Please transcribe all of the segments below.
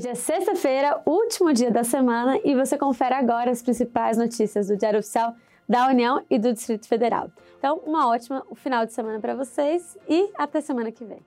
Hoje é sexta-feira, último dia da semana, e você confere agora as principais notícias do Diário Oficial da União e do Distrito Federal. Então, uma ótima final de semana para vocês e até semana que vem.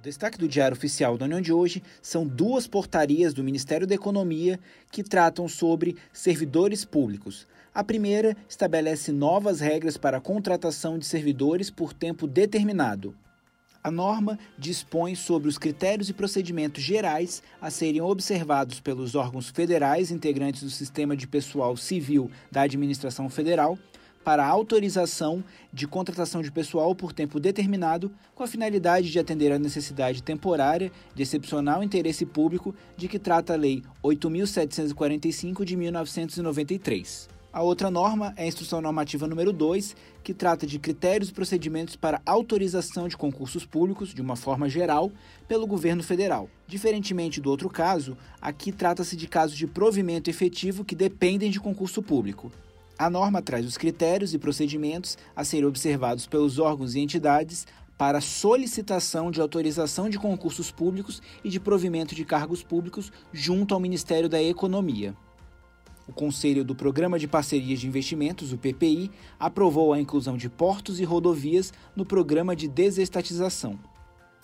O destaque do Diário Oficial da União de hoje são duas portarias do Ministério da Economia que tratam sobre servidores públicos. A primeira estabelece novas regras para a contratação de servidores por tempo determinado. A norma dispõe sobre os critérios e procedimentos gerais a serem observados pelos órgãos federais integrantes do Sistema de Pessoal Civil da Administração Federal para autorização de contratação de pessoal por tempo determinado com a finalidade de atender à necessidade temporária de excepcional interesse público de que trata a Lei 8.745 de 1993. A outra norma é a Instrução Normativa número 2, que trata de critérios e procedimentos para autorização de concursos públicos, de uma forma geral, pelo governo federal. Diferentemente do outro caso, aqui trata-se de casos de provimento efetivo que dependem de concurso público. A norma traz os critérios e procedimentos a serem observados pelos órgãos e entidades para solicitação de autorização de concursos públicos e de provimento de cargos públicos junto ao Ministério da Economia. O Conselho do Programa de Parcerias de Investimentos, o PPI, aprovou a inclusão de portos e rodovias no programa de desestatização.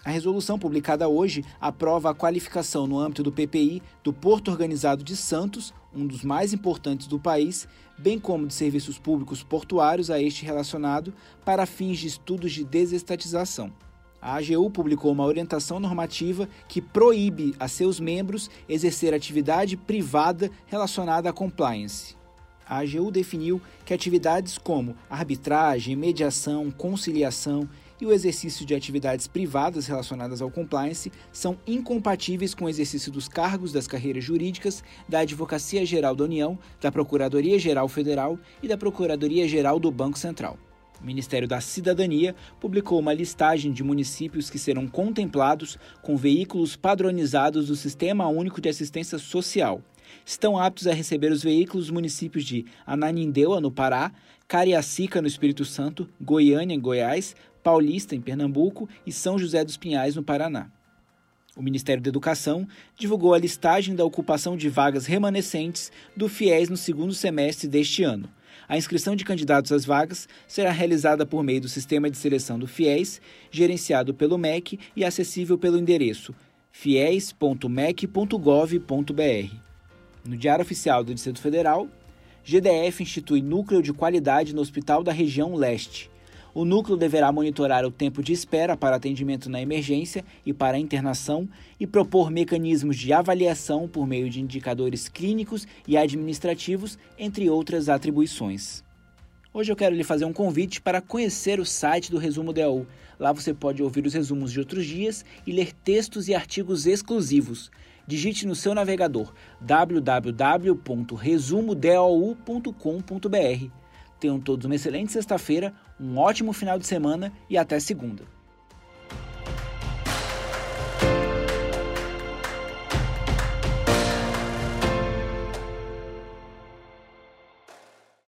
A resolução publicada hoje aprova a qualificação no âmbito do PPI do Porto Organizado de Santos, um dos mais importantes do país, bem como de serviços públicos portuários a este relacionado, para fins de estudos de desestatização. A AGU publicou uma orientação normativa que proíbe a seus membros exercer atividade privada relacionada à compliance. A AGU definiu que atividades como arbitragem, mediação, conciliação e o exercício de atividades privadas relacionadas ao compliance são incompatíveis com o exercício dos cargos das carreiras jurídicas da Advocacia Geral da União, da Procuradoria Geral Federal e da Procuradoria Geral do Banco Central. O Ministério da Cidadania publicou uma listagem de municípios que serão contemplados com veículos padronizados do Sistema Único de Assistência Social. Estão aptos a receber os veículos municípios de Ananindeua, no Pará, Cariacica, no Espírito Santo, Goiânia, em Goiás, Paulista, em Pernambuco e São José dos Pinhais, no Paraná. O Ministério da Educação divulgou a listagem da ocupação de vagas remanescentes do FIES no segundo semestre deste ano. A inscrição de candidatos às vagas será realizada por meio do sistema de seleção do FIES, gerenciado pelo MEC e acessível pelo endereço fies.mec.gov.br. No Diário Oficial do Distrito Federal, GDF institui núcleo de qualidade no Hospital da Região Leste. O núcleo deverá monitorar o tempo de espera para atendimento na emergência e para internação e propor mecanismos de avaliação por meio de indicadores clínicos e administrativos, entre outras atribuições. Hoje eu quero lhe fazer um convite para conhecer o site do Resumo DAU. Lá você pode ouvir os resumos de outros dias e ler textos e artigos exclusivos. Digite no seu navegador www.resumodau.com.br. Tenham todos uma excelente sexta-feira, um ótimo final de semana e até segunda.